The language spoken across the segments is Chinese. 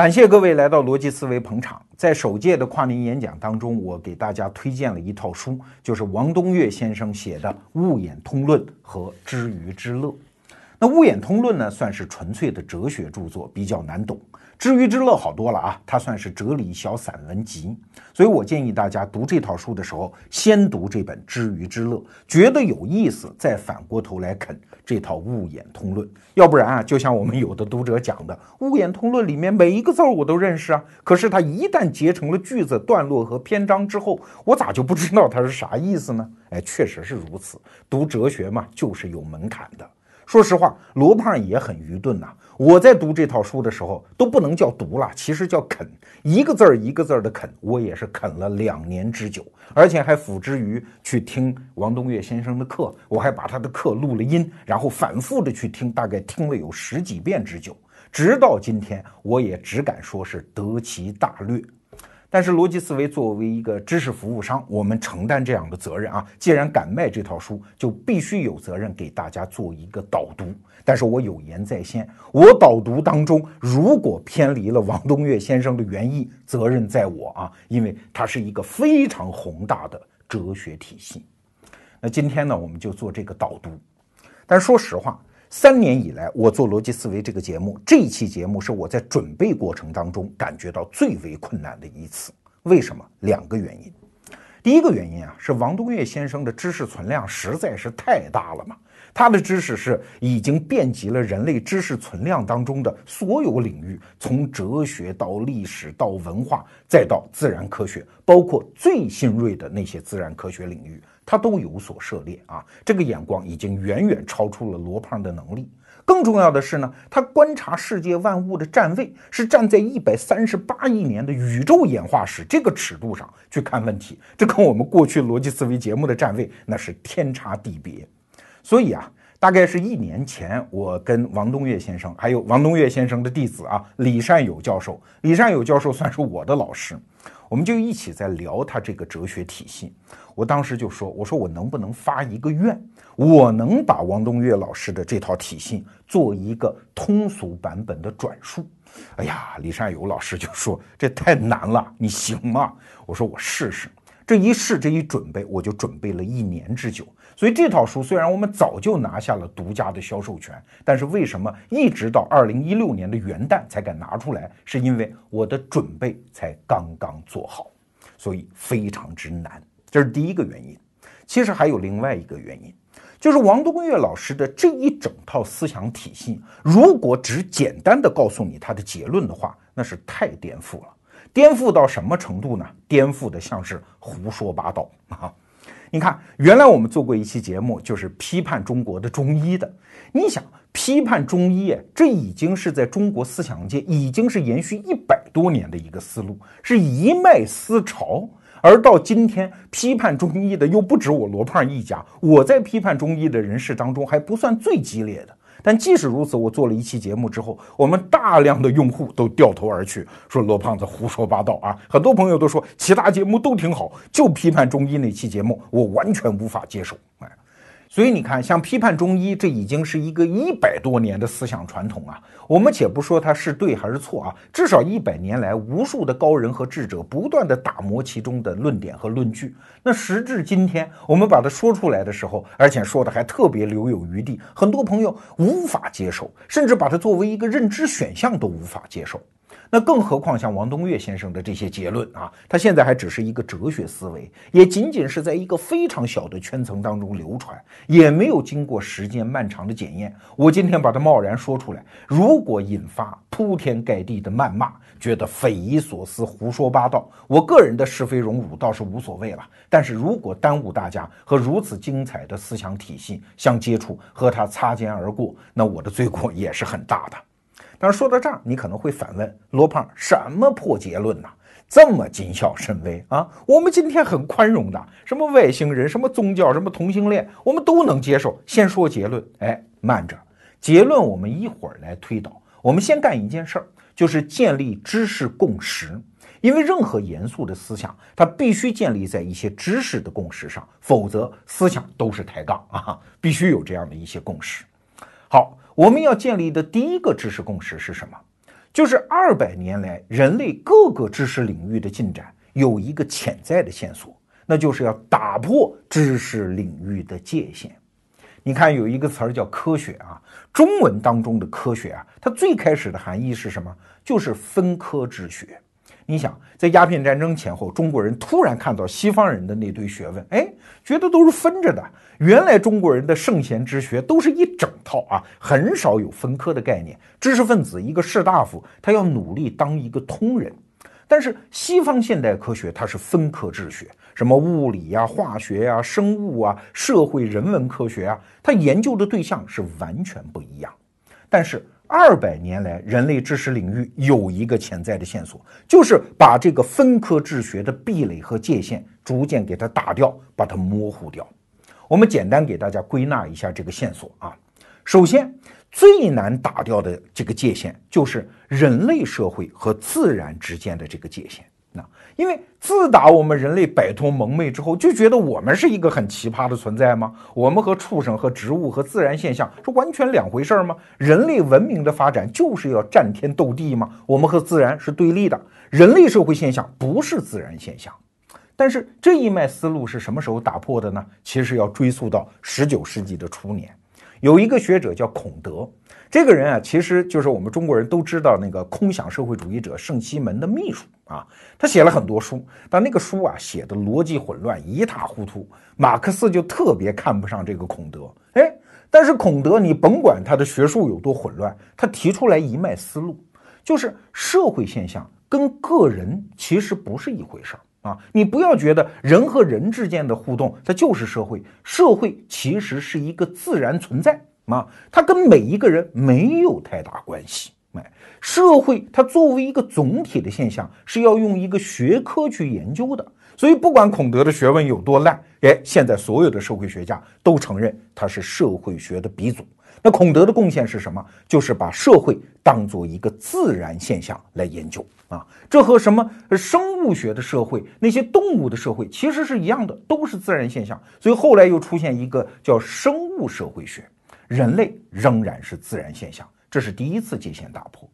感谢各位来到逻辑思维捧场。在首届的跨年演讲当中，我给大家推荐了一套书，就是王东岳先生写的《物演通论》和《知鱼之乐》。那《物演通论》呢，算是纯粹的哲学著作，比较难懂。知鱼之乐好多了啊，它算是哲理小散文集，所以我建议大家读这套书的时候，先读这本《知鱼之乐》，觉得有意思，再反过头来啃这套《物演通论》。要不然啊，就像我们有的读者讲的，《物演通论》里面每一个字我都认识啊，可是它一旦结成了句子、段落和篇章之后，我咋就不知道它是啥意思呢？哎，确实是如此，读哲学嘛，就是有门槛的。说实话，罗胖也很愚钝呐。我在读这套书的时候，都不能叫读了，其实叫啃，一个字儿一个字儿的啃。我也是啃了两年之久，而且还辅之于去听王东岳先生的课，我还把他的课录了音，然后反复的去听，大概听了有十几遍之久。直到今天，我也只敢说是得其大略。但是逻辑思维作为一个知识服务商，我们承担这样的责任啊。既然敢卖这套书，就必须有责任给大家做一个导读。但是我有言在先，我导读当中如果偏离了王东岳先生的原意，责任在我啊，因为它是一个非常宏大的哲学体系。那今天呢，我们就做这个导读。但说实话。三年以来，我做逻辑思维这个节目，这期节目是我在准备过程当中感觉到最为困难的一次。为什么？两个原因。第一个原因啊，是王东岳先生的知识存量实在是太大了嘛，他的知识是已经遍及了人类知识存量当中的所有领域，从哲学到历史到文化，再到自然科学，包括最新锐的那些自然科学领域。他都有所涉猎啊，这个眼光已经远远超出了罗胖的能力。更重要的是呢，他观察世界万物的站位是站在一百三十八亿年的宇宙演化史这个尺度上去看问题，这跟我们过去逻辑思维节目的站位那是天差地别。所以啊，大概是一年前，我跟王东岳先生，还有王东岳先生的弟子啊李善友教授，李善友教授算是我的老师。我们就一起在聊他这个哲学体系。我当时就说：“我说我能不能发一个愿，我能把王东岳老师的这套体系做一个通俗版本的转述。”哎呀，李善友老师就说：“这太难了，你行吗？”我说：“我试试。”这一试，这一准备，我就准备了一年之久。所以这套书虽然我们早就拿下了独家的销售权，但是为什么一直到二零一六年的元旦才敢拿出来？是因为我的准备才刚刚做好，所以非常之难。这是第一个原因。其实还有另外一个原因，就是王东岳老师的这一整套思想体系，如果只简单的告诉你他的结论的话，那是太颠覆了。颠覆到什么程度呢？颠覆的像是胡说八道啊！你看，原来我们做过一期节目，就是批判中国的中医的。你想，批判中医，这已经是在中国思想界已经是延续一百多年的一个思路，是一脉思潮。而到今天，批判中医的又不止我罗胖一家，我在批判中医的人士当中还不算最激烈的。但即使如此，我做了一期节目之后，我们大量的用户都掉头而去，说罗胖子胡说八道啊！很多朋友都说其他节目都挺好，就批判中医那期节目，我完全无法接受。哎。所以你看，像批判中医，这已经是一个一百多年的思想传统啊。我们且不说它是对还是错啊，至少一百年来，无数的高人和智者不断的打磨其中的论点和论据。那时至今天，我们把它说出来的时候，而且说的还特别留有余地，很多朋友无法接受，甚至把它作为一个认知选项都无法接受。那更何况像王东岳先生的这些结论啊，他现在还只是一个哲学思维，也仅仅是在一个非常小的圈层当中流传，也没有经过时间漫长的检验。我今天把它贸然说出来，如果引发铺天盖地的谩骂，觉得匪夷所思、胡说八道，我个人的是非荣辱倒是无所谓了。但是如果耽误大家和如此精彩的思想体系相接触，和他擦肩而过，那我的罪过也是很大的。但是说到这儿，你可能会反问罗胖：什么破结论呢？这么谨小慎微啊？我们今天很宽容的，什么外星人、什么宗教、什么同性恋，我们都能接受。先说结论，哎，慢着，结论我们一会儿来推导。我们先干一件事儿，就是建立知识共识。因为任何严肃的思想，它必须建立在一些知识的共识上，否则思想都是抬杠啊！必须有这样的一些共识。好。我们要建立的第一个知识共识是什么？就是二百年来人类各个知识领域的进展有一个潜在的线索，那就是要打破知识领域的界限。你看，有一个词儿叫科学啊，中文当中的科学啊，它最开始的含义是什么？就是分科之学。你想，在鸦片战争前后，中国人突然看到西方人的那堆学问，哎，觉得都是分着的。原来中国人的圣贤之学都是一整套啊，很少有分科的概念。知识分子一个士大夫，他要努力当一个通人。但是西方现代科学它是分科治学，什么物理呀、化学呀、生物啊、社会人文科学啊，它研究的对象是完全不一样。但是二百年来，人类知识领域有一个潜在的线索，就是把这个分科治学的壁垒和界限逐渐给它打掉，把它模糊掉。我们简单给大家归纳一下这个线索啊。首先，最难打掉的这个界限，就是人类社会和自然之间的这个界限。那因为自打我们人类摆脱蒙昧之后，就觉得我们是一个很奇葩的存在吗？我们和畜生、和植物、和自然现象是完全两回事吗？人类文明的发展就是要战天斗地吗？我们和自然是对立的，人类社会现象不是自然现象。但是这一脉思路是什么时候打破的呢？其实要追溯到十九世纪的初年。有一个学者叫孔德，这个人啊，其实就是我们中国人都知道那个空想社会主义者圣西门的秘书啊。他写了很多书，但那个书啊写的逻辑混乱，一塌糊涂。马克思就特别看不上这个孔德。哎，但是孔德，你甭管他的学术有多混乱，他提出来一脉思路，就是社会现象跟个人其实不是一回事儿。啊，你不要觉得人和人之间的互动，它就是社会。社会其实是一个自然存在啊，它跟每一个人没有太大关系。哎，社会它作为一个总体的现象，是要用一个学科去研究的。所以，不管孔德的学问有多烂，哎，现在所有的社会学家都承认他是社会学的鼻祖。那孔德的贡献是什么？就是把社会当做一个自然现象来研究啊！这和什么生物学的社会、那些动物的社会其实是一样的，都是自然现象。所以后来又出现一个叫生物社会学，人类仍然是自然现象，这是第一次界限打破。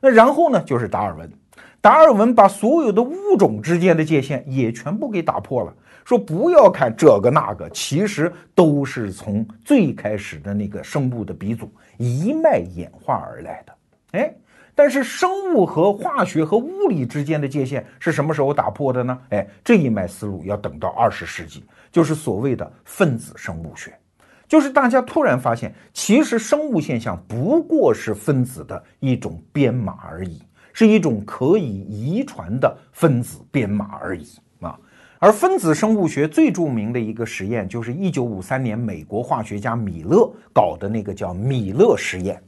那然后呢，就是达尔文，达尔文把所有的物种之间的界限也全部给打破了。说不要看这个那个，其实都是从最开始的那个生物的鼻祖一脉演化而来的。哎，但是生物和化学和物理之间的界限是什么时候打破的呢？哎，这一脉思路要等到二十世纪，就是所谓的分子生物学，就是大家突然发现，其实生物现象不过是分子的一种编码而已，是一种可以遗传的分子编码而已啊。而分子生物学最著名的一个实验，就是一九五三年美国化学家米勒搞的那个叫米勒实验。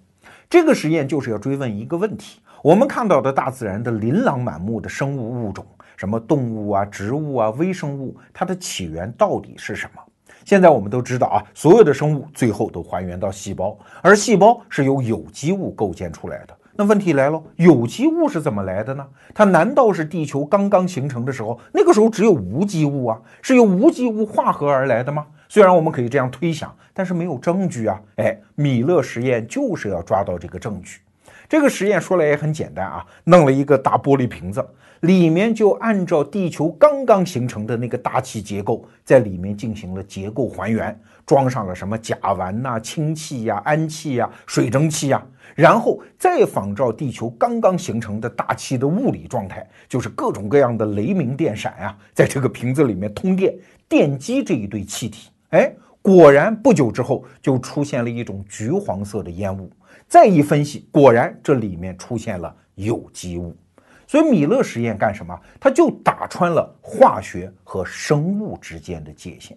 这个实验就是要追问一个问题：我们看到的大自然的琳琅满目的生物物种，什么动物啊、植物啊、微生物，它的起源到底是什么？现在我们都知道啊，所有的生物最后都还原到细胞，而细胞是由有机物构建出来的。那问题来了，有机物是怎么来的呢？它难道是地球刚刚形成的时候，那个时候只有无机物啊？是由无机物化合而来的吗？虽然我们可以这样推想，但是没有证据啊。哎，米勒实验就是要抓到这个证据。这个实验说来也很简单啊，弄了一个大玻璃瓶子，里面就按照地球刚刚形成的那个大气结构，在里面进行了结构还原，装上了什么甲烷呐、氢气呀、氨气呀、水蒸气呀。然后再仿照地球刚刚形成的大气的物理状态，就是各种各样的雷鸣电闪啊，在这个瓶子里面通电，电击这一堆气体。哎，果然不久之后就出现了一种橘黄色的烟雾。再一分析，果然这里面出现了有机物。所以米勒实验干什么？他就打穿了化学和生物之间的界限。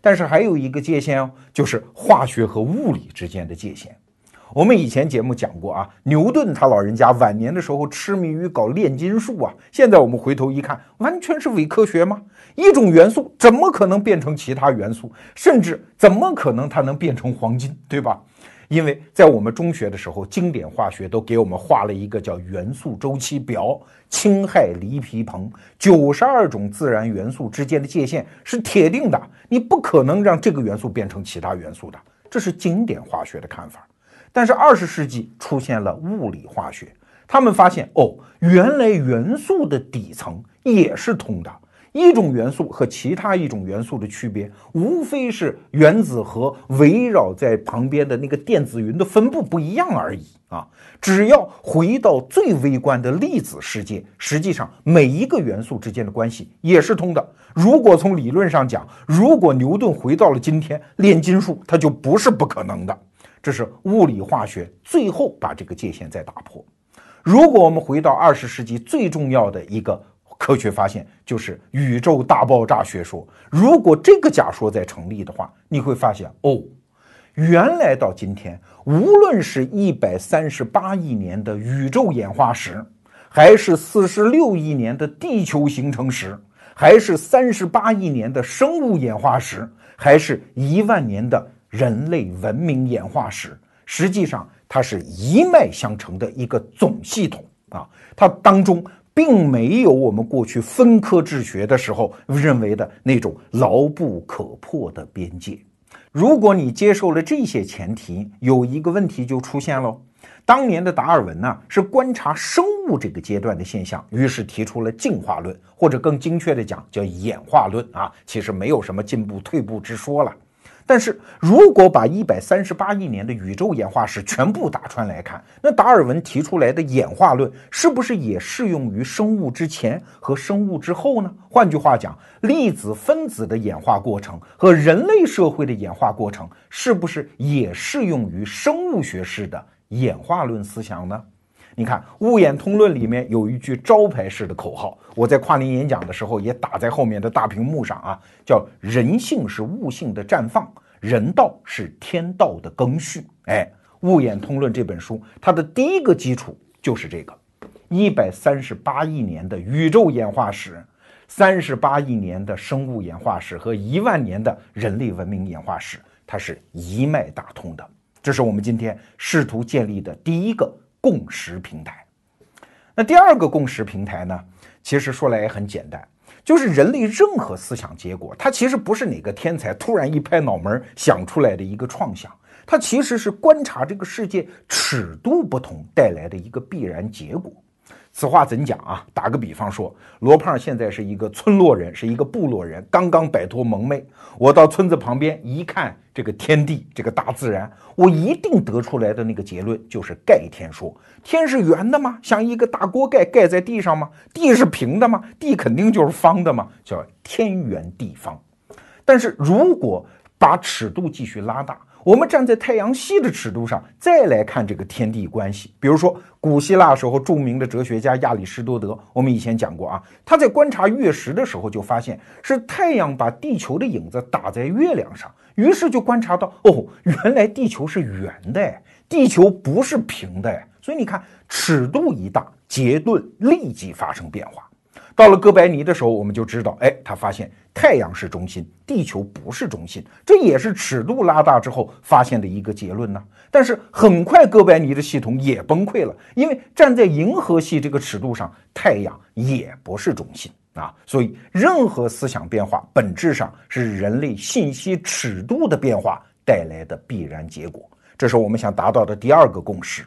但是还有一个界限哦，就是化学和物理之间的界限。我们以前节目讲过啊，牛顿他老人家晚年的时候痴迷于搞炼金术啊。现在我们回头一看，完全是伪科学吗？一种元素怎么可能变成其他元素？甚至怎么可能它能变成黄金？对吧？因为在我们中学的时候，经典化学都给我们画了一个叫元素周期表，氢氦锂铍硼九十二种自然元素之间的界限是铁定的，你不可能让这个元素变成其他元素的，这是经典化学的看法。但是二十世纪出现了物理化学，他们发现哦，原来元素的底层也是通的。一种元素和其他一种元素的区别，无非是原子核围绕在旁边的那个电子云的分布不一样而已啊！只要回到最微观的粒子世界，实际上每一个元素之间的关系也是通的。如果从理论上讲，如果牛顿回到了今天，炼金术它就不是不可能的。这是物理化学最后把这个界限再打破。如果我们回到二十世纪最重要的一个。科学发现就是宇宙大爆炸学说。如果这个假说在成立的话，你会发现哦，原来到今天，无论是一百三十八亿年的宇宙演化史，还是四十六亿年的地球形成史，还是三十八亿年的生物演化史，还是一万年的人类文明演化史，实际上它是一脉相承的一个总系统啊，它当中。并没有我们过去分科治学的时候认为的那种牢不可破的边界。如果你接受了这些前提，有一个问题就出现了。当年的达尔文呢，是观察生物这个阶段的现象，于是提出了进化论，或者更精确的讲叫演化论啊。其实没有什么进步退步之说了。但是如果把一百三十八亿年的宇宙演化史全部打穿来看，那达尔文提出来的演化论是不是也适用于生物之前和生物之后呢？换句话讲，粒子分子的演化过程和人类社会的演化过程，是不是也适用于生物学式的演化论思想呢？你看《物演通论》里面有一句招牌式的口号，我在跨年演讲的时候也打在后面的大屏幕上啊，叫“人性是物性的绽放，人道是天道的更续”。哎，《物演通论》这本书，它的第一个基础就是这个：一百三十八亿年的宇宙演化史，三十八亿年的生物演化史和一万年的人类文明演化史，它是一脉打通的。这是我们今天试图建立的第一个。共识平台，那第二个共识平台呢？其实说来也很简单，就是人类任何思想结果，它其实不是哪个天才突然一拍脑门想出来的一个创想，它其实是观察这个世界尺度不同带来的一个必然结果。此话怎讲啊？打个比方说，罗胖现在是一个村落人，是一个部落人，刚刚摆脱蒙昧。我到村子旁边一看，这个天地，这个大自然，我一定得出来的那个结论就是盖天说：天是圆的吗？像一个大锅盖盖在地上吗？地是平的吗？地肯定就是方的吗？叫天圆地方。但是如果把尺度继续拉大，我们站在太阳系的尺度上再来看这个天地关系，比如说古希腊时候著名的哲学家亚里士多德，我们以前讲过啊，他在观察月食的时候就发现是太阳把地球的影子打在月亮上，于是就观察到哦，原来地球是圆的，地球不是平的，所以你看尺度一大，结论立即发生变化。到了哥白尼的时候，我们就知道，哎，他发现太阳是中心，地球不是中心，这也是尺度拉大之后发现的一个结论呢。但是很快，哥白尼的系统也崩溃了，因为站在银河系这个尺度上，太阳也不是中心啊。所以，任何思想变化本质上是人类信息尺度的变化带来的必然结果。这是我们想达到的第二个共识。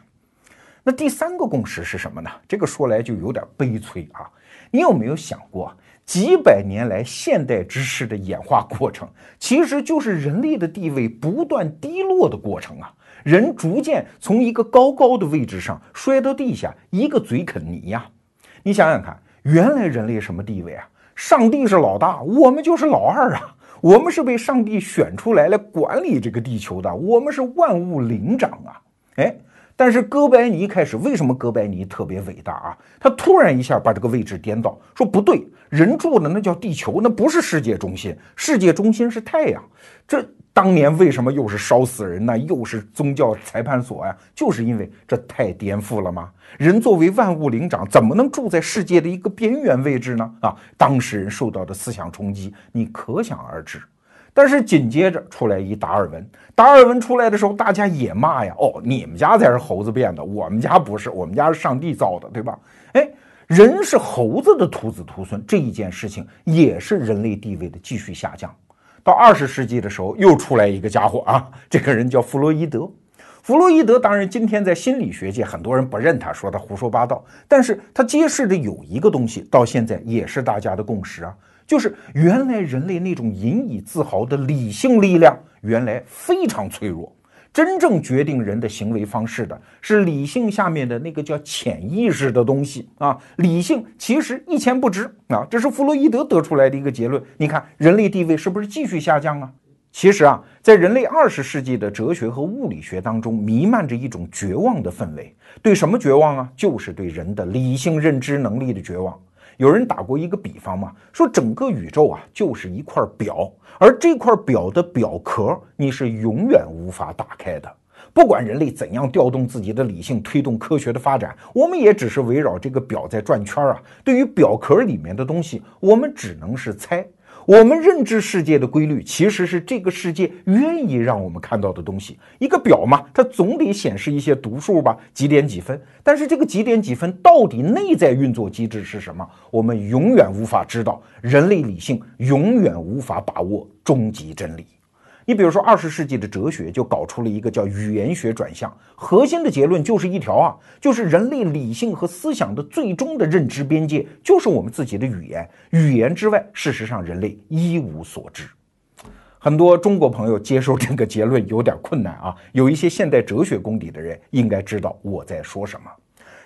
那第三个共识是什么呢？这个说来就有点悲催啊。你有没有想过，几百年来现代知识的演化过程，其实就是人类的地位不断低落的过程啊！人逐渐从一个高高的位置上摔到地下，一个嘴啃泥呀！你想想看，原来人类什么地位啊？上帝是老大，我们就是老二啊！我们是被上帝选出来来管理这个地球的，我们是万物灵长啊！哎。但是哥白尼开始，为什么哥白尼特别伟大啊？他突然一下把这个位置颠倒，说不对，人住的那叫地球，那不是世界中心，世界中心是太阳。这当年为什么又是烧死人呢？又是宗教裁判所呀？就是因为这太颠覆了吗？人作为万物灵长，怎么能住在世界的一个边缘位置呢？啊，当事人受到的思想冲击，你可想而知。但是紧接着出来一达尔文，达尔文出来的时候，大家也骂呀，哦，你们家才是猴子变的，我们家不是，我们家是上帝造的，对吧？哎，人是猴子的徒子徒孙，这一件事情也是人类地位的继续下降。到二十世纪的时候，又出来一个家伙啊，这个人叫弗洛伊德。弗洛伊德当然今天在心理学界很多人不认他，说他胡说八道，但是他揭示的有一个东西，到现在也是大家的共识啊，就是原来人类那种引以自豪的理性力量，原来非常脆弱。真正决定人的行为方式的是理性下面的那个叫潜意识的东西啊！理性其实一钱不值啊！这是弗洛伊德得出来的一个结论。你看，人类地位是不是继续下降啊？其实啊，在人类二十世纪的哲学和物理学当中，弥漫着一种绝望的氛围。对什么绝望啊？就是对人的理性认知能力的绝望。有人打过一个比方嘛，说整个宇宙啊就是一块表，而这块表的表壳你是永远无法打开的。不管人类怎样调动自己的理性推动科学的发展，我们也只是围绕这个表在转圈啊。对于表壳里面的东西，我们只能是猜。我们认知世界的规律，其实是这个世界愿意让我们看到的东西。一个表嘛，它总得显示一些读数吧，几点几分。但是这个几点几分到底内在运作机制是什么，我们永远无法知道。人类理性永远无法把握终极真理。你比如说，二十世纪的哲学就搞出了一个叫语言学转向，核心的结论就是一条啊，就是人类理性和思想的最终的认知边界就是我们自己的语言，语言之外，事实上人类一无所知。很多中国朋友接受这个结论有点困难啊，有一些现代哲学功底的人应该知道我在说什么。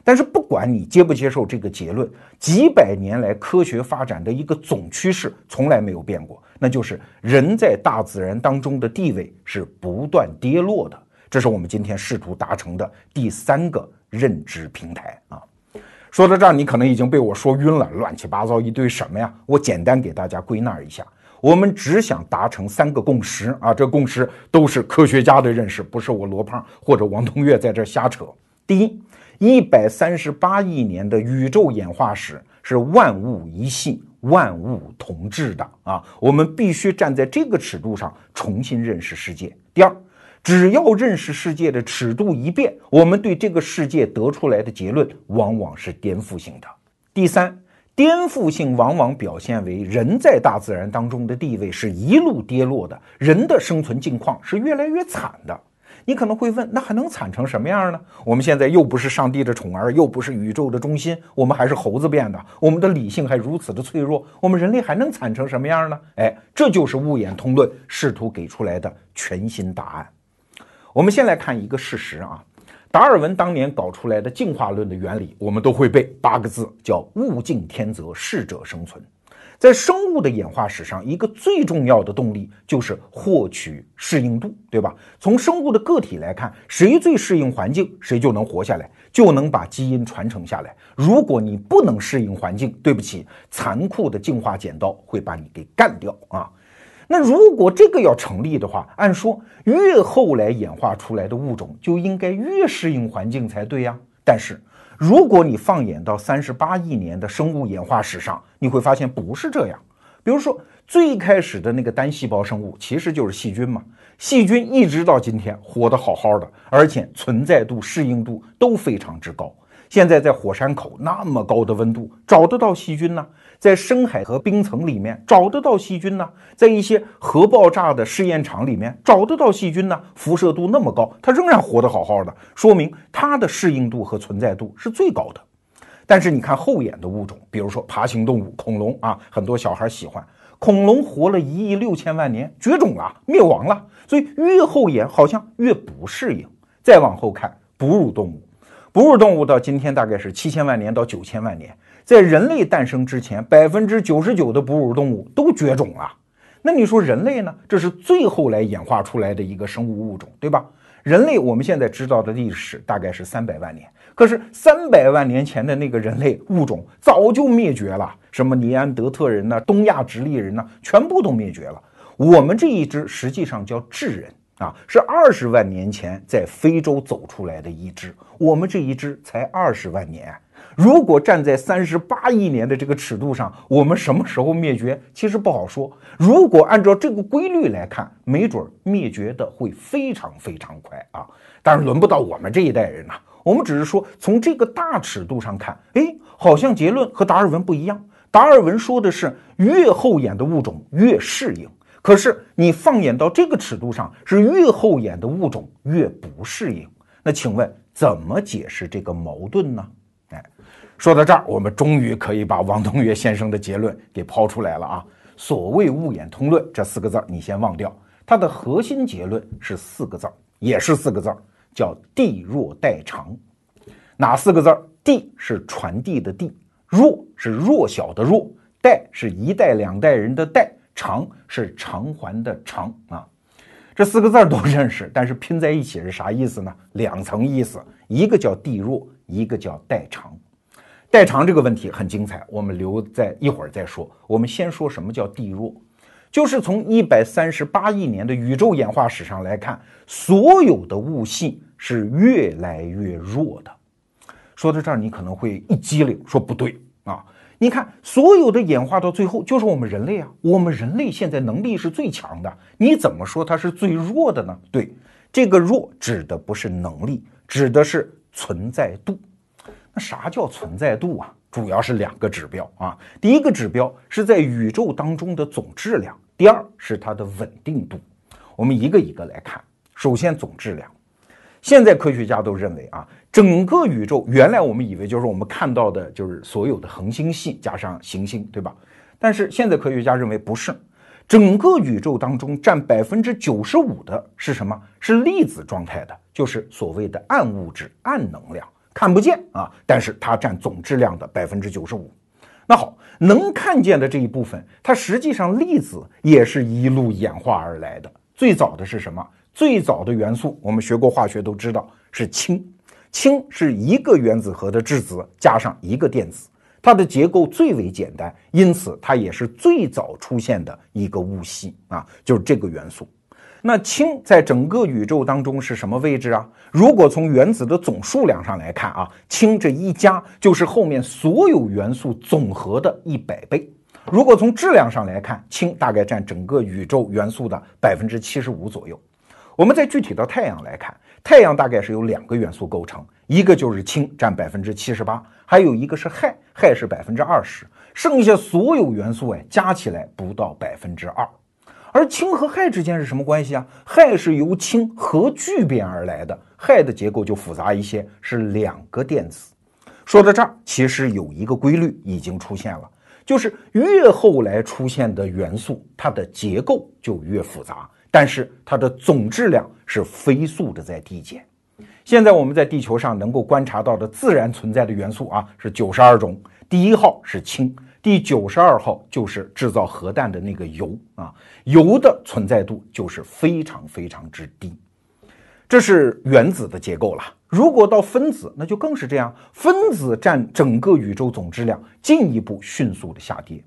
但是不管你接不接受这个结论，几百年来科学发展的一个总趋势从来没有变过，那就是人在大自然当中的地位是不断跌落的。这是我们今天试图达成的第三个认知平台啊。说到这儿，你可能已经被我说晕了，乱七八糟一堆什么呀？我简单给大家归纳一下，我们只想达成三个共识啊，这共识都是科学家的认识，不是我罗胖或者王东岳在这瞎扯。第一。一百三十八亿年的宇宙演化史是万物一系、万物同质的啊！我们必须站在这个尺度上重新认识世界。第二，只要认识世界的尺度一变，我们对这个世界得出来的结论往往是颠覆性的。第三，颠覆性往往表现为人在大自然当中的地位是一路跌落的，人的生存境况是越来越惨的。你可能会问，那还能惨成什么样呢？我们现在又不是上帝的宠儿，又不是宇宙的中心，我们还是猴子变的，我们的理性还如此的脆弱，我们人类还能惨成什么样呢？哎，这就是《物演通论》试图给出来的全新答案。我们先来看一个事实啊，达尔文当年搞出来的进化论的原理，我们都会背八个字，叫“物竞天择，适者生存”。在生物的演化史上，一个最重要的动力就是获取适应度，对吧？从生物的个体来看，谁最适应环境，谁就能活下来，就能把基因传承下来。如果你不能适应环境，对不起，残酷的进化剪刀会把你给干掉啊！那如果这个要成立的话，按说越后来演化出来的物种就应该越适应环境才对呀。但是。如果你放眼到三十八亿年的生物演化史上，你会发现不是这样。比如说，最开始的那个单细胞生物其实就是细菌嘛，细菌一直到今天活得好好的，而且存在度、适应度都非常之高。现在在火山口那么高的温度，找得到细菌呢？在深海和冰层里面找得到细菌呢？在一些核爆炸的试验场里面找得到细菌呢？辐射度那么高，它仍然活得好好的，说明它的适应度和存在度是最高的。但是你看后眼的物种，比如说爬行动物恐龙啊，很多小孩喜欢恐龙，活了一亿六千万年，绝种了，灭亡了，所以越后眼好像越不适应。再往后看哺乳动物，哺乳动物到今天大概是七千万年到九千万年。在人类诞生之前，百分之九十九的哺乳动物都绝种了。那你说人类呢？这是最后来演化出来的一个生物物种，对吧？人类我们现在知道的历史大概是三百万年，可是三百万年前的那个人类物种早就灭绝了，什么尼安德特人呢、东亚直立人呢，全部都灭绝了。我们这一支实际上叫智人啊，是二十万年前在非洲走出来的一支，我们这一支才二十万年。如果站在三十八亿年的这个尺度上，我们什么时候灭绝，其实不好说。如果按照这个规律来看，没准灭绝的会非常非常快啊！当然轮不到我们这一代人呐。我们只是说，从这个大尺度上看，哎，好像结论和达尔文不一样。达尔文说的是越后演的物种越适应，可是你放眼到这个尺度上，是越后眼的物种越不适应。那请问怎么解释这个矛盾呢？说到这儿，我们终于可以把王东岳先生的结论给抛出来了啊！所谓物演通论这四个字儿你先忘掉，它的核心结论是四个字儿也是四个字儿叫地弱代长。哪四个字儿地是传递的地，弱是弱小的弱，代是一代两代人的代，长是偿还的偿啊。这四个字儿都认识，但是拼在一起是啥意思呢？两层意思，一个叫地弱，一个叫代长。代偿这个问题很精彩，我们留在一会儿再说。我们先说什么叫地弱，就是从一百三十八亿年的宇宙演化史上来看，所有的物系是越来越弱的。说到这儿，你可能会一激灵，说不对啊！你看，所有的演化到最后就是我们人类啊，我们人类现在能力是最强的，你怎么说它是最弱的呢？对，这个弱指的不是能力，指的是存在度。那啥叫存在度啊？主要是两个指标啊。第一个指标是在宇宙当中的总质量，第二是它的稳定度。我们一个一个来看。首先，总质量。现在科学家都认为啊，整个宇宙原来我们以为就是我们看到的，就是所有的恒星系加上行星，对吧？但是现在科学家认为不是，整个宇宙当中占百分之九十五的是什么？是粒子状态的，就是所谓的暗物质、暗能量。看不见啊，但是它占总质量的百分之九十五。那好，能看见的这一部分，它实际上粒子也是一路演化而来的。最早的是什么？最早的元素，我们学过化学都知道是氢。氢是一个原子核的质子加上一个电子，它的结构最为简单，因此它也是最早出现的一个物系啊，就是这个元素。那氢在整个宇宙当中是什么位置啊？如果从原子的总数量上来看啊，氢这一加就是后面所有元素总和的一百倍。如果从质量上来看，氢大概占整个宇宙元素的百分之七十五左右。我们再具体到太阳来看，太阳大概是由两个元素构成，一个就是氢占百分之七十八，还有一个是氦，氦是百分之二十，剩下所有元素哎加起来不到百分之二。而氢和氦之间是什么关系啊？氦是由氢核聚变而来的，氦的结构就复杂一些，是两个电子。说到这儿，其实有一个规律已经出现了，就是越后来出现的元素，它的结构就越复杂，但是它的总质量是飞速的在递减。现在我们在地球上能够观察到的自然存在的元素啊，是九十二种，第一号是氢。第九十二号就是制造核弹的那个铀啊，铀的存在度就是非常非常之低，这是原子的结构了。如果到分子，那就更是这样，分子占整个宇宙总质量进一步迅速的下跌。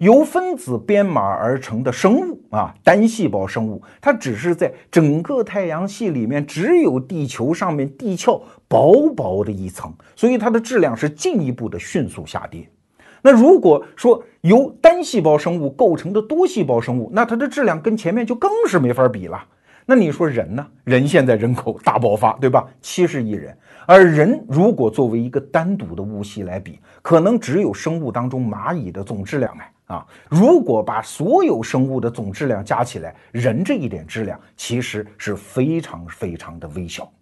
由分子编码而成的生物啊，单细胞生物，它只是在整个太阳系里面只有地球上面地壳薄薄的一层，所以它的质量是进一步的迅速下跌。那如果说由单细胞生物构成的多细胞生物，那它的质量跟前面就更是没法比了。那你说人呢？人现在人口大爆发，对吧？七十亿人，而人如果作为一个单独的物系来比，可能只有生物当中蚂蚁的总质量哎啊！如果把所有生物的总质量加起来，人这一点质量其实是非常非常的微小。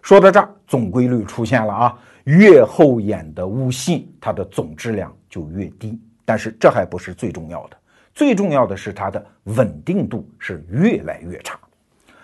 说到这儿，总规律出现了啊。越后眼的物系，它的总质量就越低。但是这还不是最重要的，最重要的是它的稳定度是越来越差。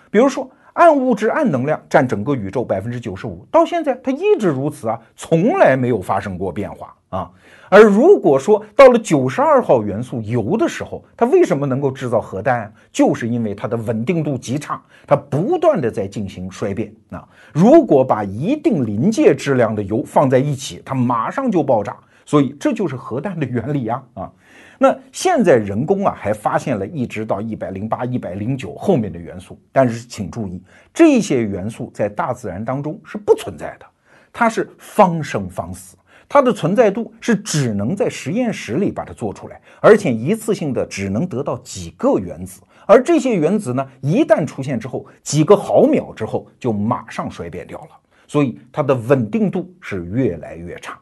比如说，暗物质、暗能量占整个宇宙百分之九十五，到现在它一直如此啊，从来没有发生过变化啊。而如果说到了九十二号元素铀的时候，它为什么能够制造核弹啊？就是因为它的稳定度极差，它不断的在进行衰变。啊，如果把一定临界质量的铀放在一起，它马上就爆炸。所以这就是核弹的原理呀！啊，那现在人工啊还发现了一直到一百零八、一百零九后面的元素，但是请注意，这些元素在大自然当中是不存在的，它是方生方死。它的存在度是只能在实验室里把它做出来，而且一次性的只能得到几个原子，而这些原子呢，一旦出现之后，几个毫秒之后就马上衰变掉了，所以它的稳定度是越来越差。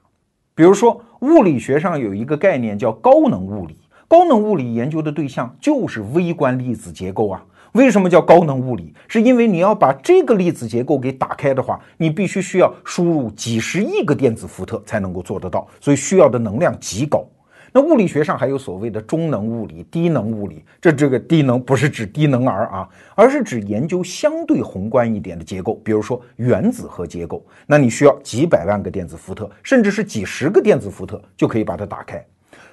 比如说，物理学上有一个概念叫高能物理，高能物理研究的对象就是微观粒子结构啊。为什么叫高能物理？是因为你要把这个粒子结构给打开的话，你必须需要输入几十亿个电子伏特才能够做得到，所以需要的能量极高。那物理学上还有所谓的中能物理、低能物理，这这个低能不是指低能儿啊，而是指研究相对宏观一点的结构，比如说原子核结构。那你需要几百万个电子伏特，甚至是几十个电子伏特就可以把它打开。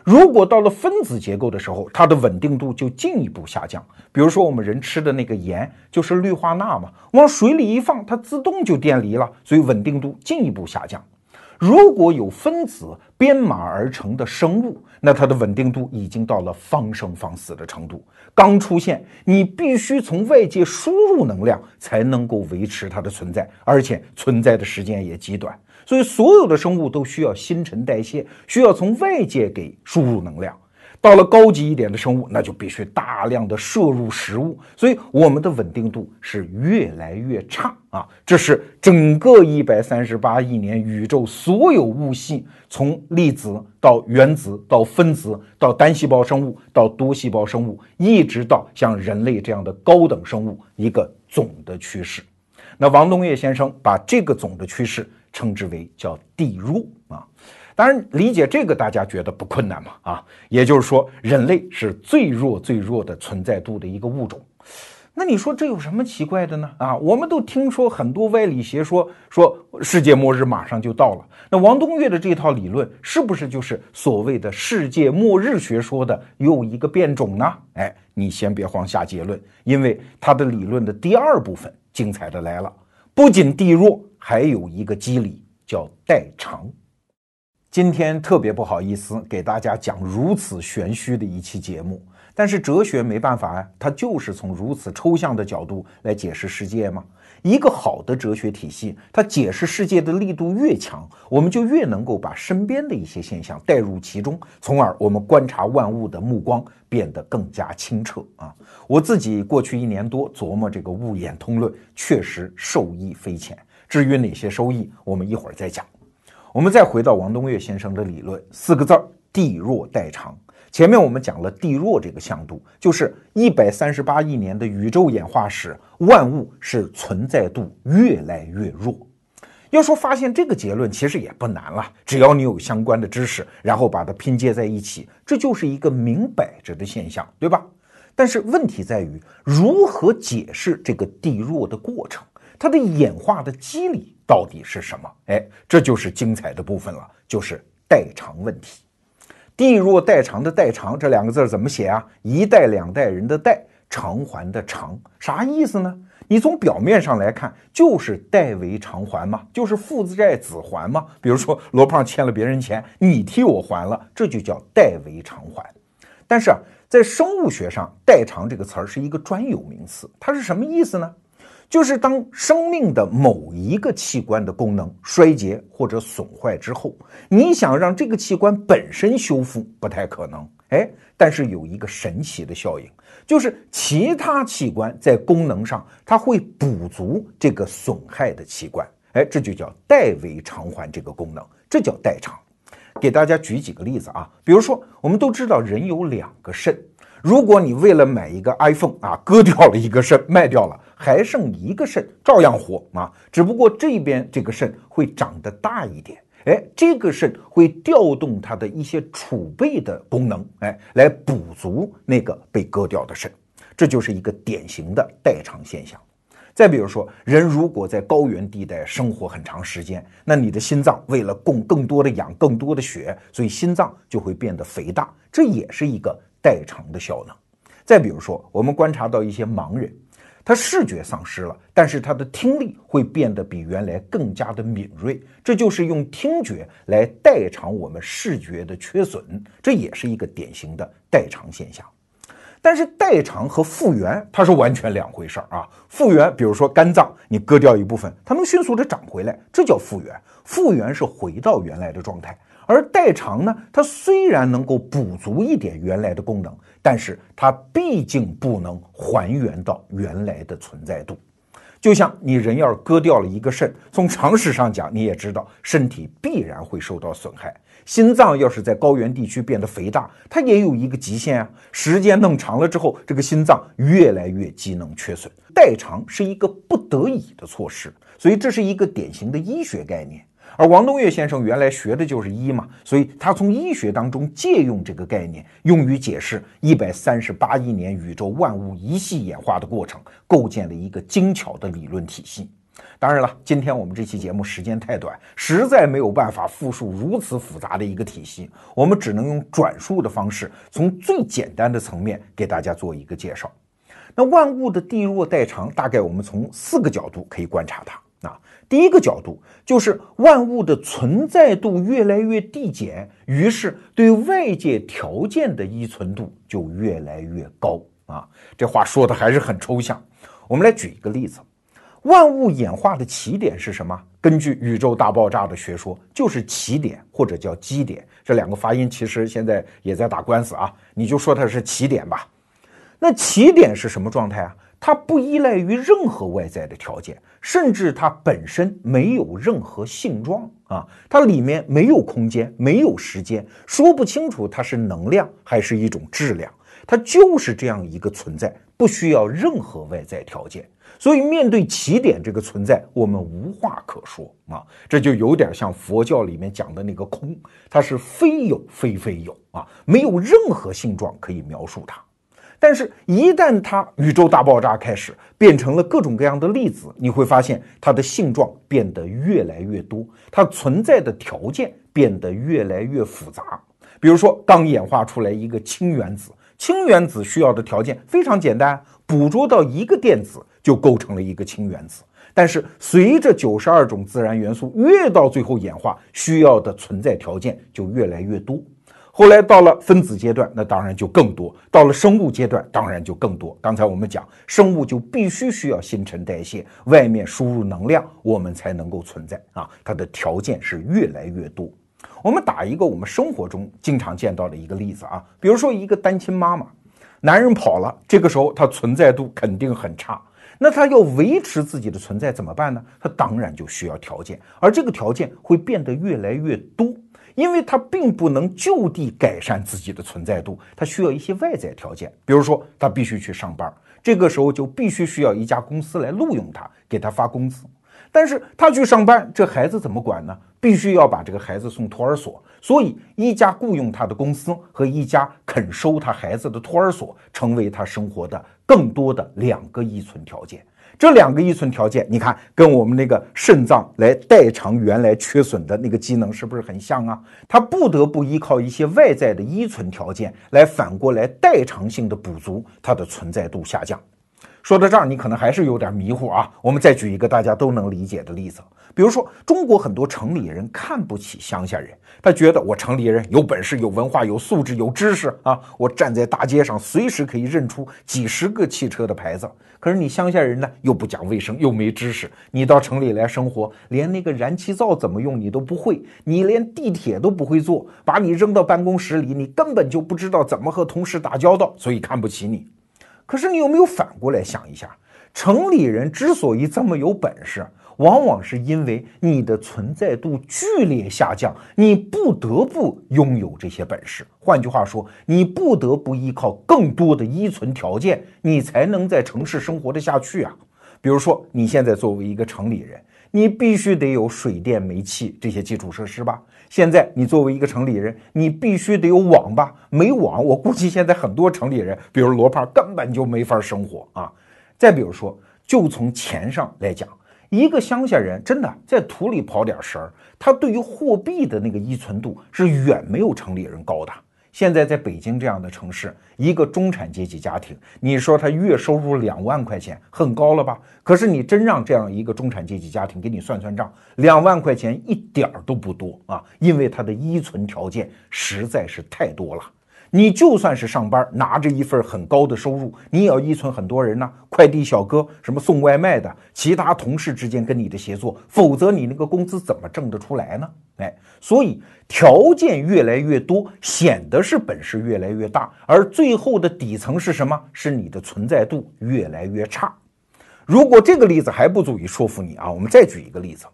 如果到了分子结构的时候，它的稳定度就进一步下降。比如说我们人吃的那个盐就是氯化钠嘛，往水里一放，它自动就电离了，所以稳定度进一步下降。如果有分子编码而成的生物，那它的稳定度已经到了方生方死的程度。刚出现，你必须从外界输入能量才能够维持它的存在，而且存在的时间也极短。所以，所有的生物都需要新陈代谢，需要从外界给输入能量。到了高级一点的生物，那就必须大量的摄入食物，所以我们的稳定度是越来越差啊！这是整个一百三十八亿年宇宙所有物系，从粒子到原子到分子到单细胞生物到多细胞生物，一直到像人类这样的高等生物一个总的趋势。那王东岳先生把这个总的趋势称之为叫地弱啊。当然，理解这个大家觉得不困难嘛？啊，也就是说，人类是最弱最弱的存在度的一个物种。那你说这有什么奇怪的呢？啊，我们都听说很多歪理邪说，说世界末日马上就到了。那王东岳的这套理论是不是就是所谓的世界末日学说的又一个变种呢？哎，你先别慌下结论，因为他的理论的第二部分精彩的来了。不仅地弱，还有一个机理叫代偿。今天特别不好意思给大家讲如此玄虚的一期节目，但是哲学没办法呀，它就是从如此抽象的角度来解释世界嘛。一个好的哲学体系，它解释世界的力度越强，我们就越能够把身边的一些现象带入其中，从而我们观察万物的目光变得更加清澈啊。我自己过去一年多琢磨这个物演通论，确实受益匪浅。至于哪些收益，我们一会儿再讲。我们再回到王东岳先生的理论，四个字儿：地弱代偿。前面我们讲了地弱这个向度，就是一百三十八亿年的宇宙演化史，万物是存在度越来越弱。要说发现这个结论，其实也不难了，只要你有相关的知识，然后把它拼接在一起，这就是一个明摆着的现象，对吧？但是问题在于，如何解释这个地弱的过程，它的演化的机理。到底是什么？哎，这就是精彩的部分了，就是代偿问题。地弱代偿的代偿这两个字怎么写啊？一代两代人的代，偿还的偿，啥意思呢？你从表面上来看，就是代为偿还嘛，就是父债子还嘛。比如说罗胖欠了别人钱，你替我还了，这就叫代为偿还。但是啊，在生物学上，代偿这个词儿是一个专有名词，它是什么意思呢？就是当生命的某一个器官的功能衰竭或者损坏之后，你想让这个器官本身修复不太可能，哎，但是有一个神奇的效应，就是其他器官在功能上它会补足这个损害的器官，哎，这就叫代为偿还这个功能，这叫代偿。给大家举几个例子啊，比如说我们都知道人有两个肾。如果你为了买一个 iPhone 啊，割掉了一个肾卖掉了，还剩一个肾，照样活啊。只不过这边这个肾会长得大一点，哎，这个肾会调动它的一些储备的功能，哎，来补足那个被割掉的肾。这就是一个典型的代偿现象。再比如说，人如果在高原地带生活很长时间，那你的心脏为了供更多的氧、更多的血，所以心脏就会变得肥大，这也是一个。代偿的效能。再比如说，我们观察到一些盲人，他视觉丧失了，但是他的听力会变得比原来更加的敏锐，这就是用听觉来代偿我们视觉的缺损，这也是一个典型的代偿现象。但是代偿和复原它是完全两回事儿啊。复原，比如说肝脏，你割掉一部分，它能迅速的长回来，这叫复原。复原是回到原来的状态。而代偿呢？它虽然能够补足一点原来的功能，但是它毕竟不能还原到原来的存在度。就像你人要是割掉了一个肾，从常识上讲，你也知道身体必然会受到损害。心脏要是在高原地区变得肥大，它也有一个极限啊。时间弄长了之后，这个心脏越来越机能缺损，代偿是一个不得已的措施，所以这是一个典型的医学概念。而王东岳先生原来学的就是医嘛，所以他从医学当中借用这个概念，用于解释一百三十八亿年宇宙万物一系演化的过程，构建了一个精巧的理论体系。当然了，今天我们这期节目时间太短，实在没有办法复述如此复杂的一个体系，我们只能用转述的方式，从最简单的层面给大家做一个介绍。那万物的地弱代偿，大概我们从四个角度可以观察它。第一个角度就是万物的存在度越来越递减，于是对外界条件的依存度就越来越高。啊，这话说的还是很抽象。我们来举一个例子。万物演化的起点是什么？根据宇宙大爆炸的学说，就是起点或者叫基点。这两个发音其实现在也在打官司啊，你就说它是起点吧。那起点是什么状态啊？它不依赖于任何外在的条件，甚至它本身没有任何性状啊，它里面没有空间，没有时间，说不清楚它是能量还是一种质量，它就是这样一个存在，不需要任何外在条件。所以，面对起点这个存在，我们无话可说啊，这就有点像佛教里面讲的那个空，它是非有非非有啊，没有任何性状可以描述它。但是，一旦它宇宙大爆炸开始变成了各种各样的粒子，你会发现它的性状变得越来越多，它存在的条件变得越来越复杂。比如说，刚演化出来一个氢原子，氢原子需要的条件非常简单，捕捉到一个电子。就构成了一个氢原子，但是随着九十二种自然元素越到最后演化，需要的存在条件就越来越多。后来到了分子阶段，那当然就更多；到了生物阶段，当然就更多。刚才我们讲，生物就必须需要新陈代谢，外面输入能量，我们才能够存在啊。它的条件是越来越多。我们打一个我们生活中经常见到的一个例子啊，比如说一个单亲妈妈，男人跑了，这个时候她存在度肯定很差。那他要维持自己的存在怎么办呢？他当然就需要条件，而这个条件会变得越来越多，因为他并不能就地改善自己的存在度，他需要一些外在条件，比如说他必须去上班，这个时候就必须需要一家公司来录用他，给他发工资。但是他去上班，这孩子怎么管呢？必须要把这个孩子送托儿所，所以一家雇佣他的公司和一家肯收他孩子的托儿所，成为他生活的更多的两个依存条件。这两个依存条件，你看跟我们那个肾脏来代偿原来缺损的那个机能是不是很像啊？它不得不依靠一些外在的依存条件来反过来代偿性的补足它的存在度下降。说到这儿，你可能还是有点迷糊啊。我们再举一个大家都能理解的例子，比如说中国很多城里人看不起乡下人，他觉得我城里人有本事、有文化、有素质、有知识啊，我站在大街上随时可以认出几十个汽车的牌子。可是你乡下人呢，又不讲卫生，又没知识，你到城里来生活，连那个燃气灶怎么用你都不会，你连地铁都不会坐，把你扔到办公室里，你根本就不知道怎么和同事打交道，所以看不起你。可是你有没有反过来想一下？城里人之所以这么有本事，往往是因为你的存在度剧烈下降，你不得不拥有这些本事。换句话说，你不得不依靠更多的依存条件，你才能在城市生活的下去啊。比如说，你现在作为一个城里人，你必须得有水电煤气这些基础设施吧？现在你作为一个城里人，你必须得有网吧，没网，我估计现在很多城里人，比如罗胖，根本就没法生活啊。再比如说，就从钱上来讲，一个乡下人真的在土里刨点食儿，他对于货币的那个依存度是远没有城里人高的。现在在北京这样的城市，一个中产阶级家庭，你说他月收入两万块钱，很高了吧？可是你真让这样一个中产阶级家庭给你算算账，两万块钱一点儿都不多啊，因为他的依存条件实在是太多了。你就算是上班拿着一份很高的收入，你也要依存很多人呢，快递小哥、什么送外卖的、其他同事之间跟你的协作，否则你那个工资怎么挣得出来呢？哎，所以条件越来越多，显得是本事越来越大，而最后的底层是什么？是你的存在度越来越差。如果这个例子还不足以说服你啊，我们再举一个例子。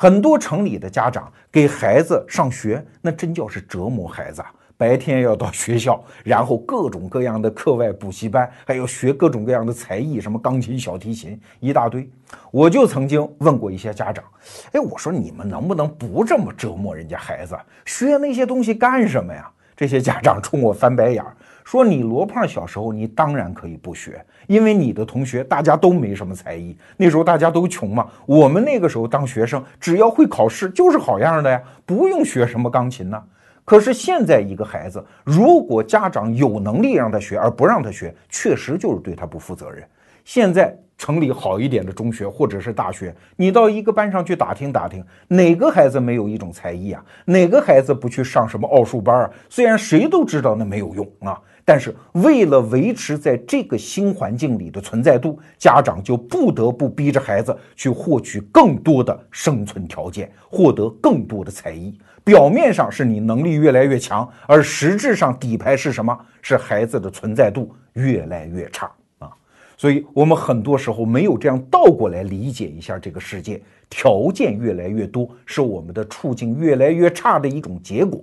很多城里的家长给孩子上学，那真叫是折磨孩子啊！白天要到学校，然后各种各样的课外补习班，还要学各种各样的才艺，什么钢琴、小提琴，一大堆。我就曾经问过一些家长，哎，我说你们能不能不这么折磨人家孩子？学那些东西干什么呀？这些家长冲我翻白眼儿。说你罗胖小时候，你当然可以不学，因为你的同学大家都没什么才艺，那时候大家都穷嘛。我们那个时候当学生，只要会考试就是好样的呀，不用学什么钢琴呢。可是现在一个孩子，如果家长有能力让他学而不让他学，确实就是对他不负责任。现在。城里好一点的中学或者是大学，你到一个班上去打听打听，哪个孩子没有一种才艺啊？哪个孩子不去上什么奥数班啊？虽然谁都知道那没有用啊，但是为了维持在这个新环境里的存在度，家长就不得不逼着孩子去获取更多的生存条件，获得更多的才艺。表面上是你能力越来越强，而实质上底牌是什么？是孩子的存在度越来越差啊。所以，我们很多时候没有这样倒过来理解一下这个世界。条件越来越多，是我们的处境越来越差的一种结果。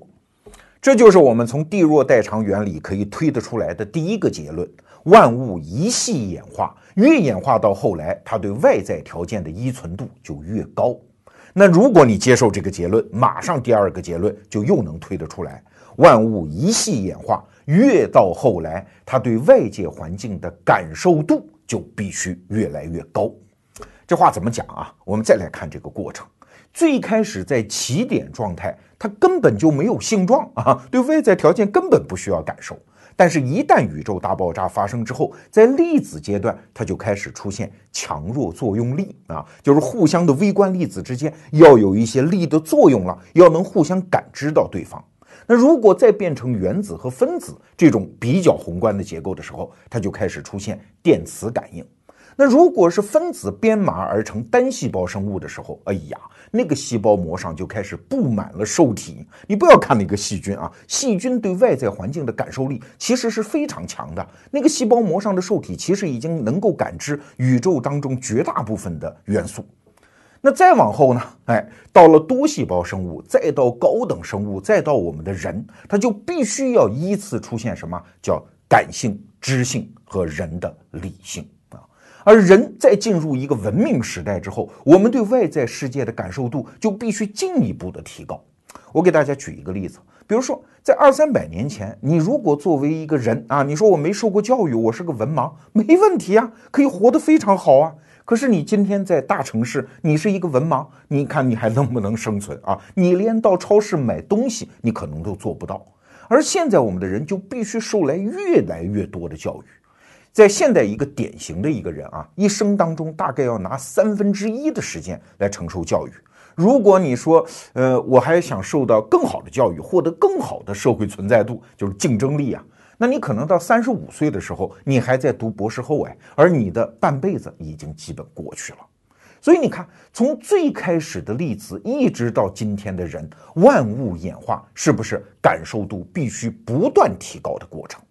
这就是我们从地弱代偿原理可以推得出来的第一个结论：万物一系演化，越演化到后来，它对外在条件的依存度就越高。那如果你接受这个结论，马上第二个结论就又能推得出来：万物一系演化。越到后来，它对外界环境的感受度就必须越来越高。这话怎么讲啊？我们再来看这个过程。最开始在起点状态，它根本就没有性状啊，对外在条件根本不需要感受。但是，一旦宇宙大爆炸发生之后，在粒子阶段，它就开始出现强弱作用力啊，就是互相的微观粒子之间要有一些力的作用了，要能互相感知到对方。那如果再变成原子和分子这种比较宏观的结构的时候，它就开始出现电磁感应。那如果是分子编码而成单细胞生物的时候，哎呀，那个细胞膜上就开始布满了受体。你不要看那个细菌啊，细菌对外在环境的感受力其实是非常强的。那个细胞膜上的受体其实已经能够感知宇宙当中绝大部分的元素。那再往后呢？哎，到了多细胞生物，再到高等生物，再到我们的人，它就必须要依次出现什么叫感性、知性和人的理性。而人在进入一个文明时代之后，我们对外在世界的感受度就必须进一步的提高。我给大家举一个例子，比如说在二三百年前，你如果作为一个人啊，你说我没受过教育，我是个文盲，没问题啊，可以活得非常好啊。可是你今天在大城市，你是一个文盲，你看你还能不能生存啊？你连到超市买东西，你可能都做不到。而现在我们的人就必须受来越来越多的教育。在现代一个典型的一个人啊，一生当中大概要拿三分之一的时间来承受教育。如果你说，呃，我还想受到更好的教育，获得更好的社会存在度，就是竞争力啊。那你可能到三十五岁的时候，你还在读博士后哎，而你的半辈子已经基本过去了。所以你看，从最开始的例子一直到今天的人，万物演化是不是感受度必须不断提高的过程？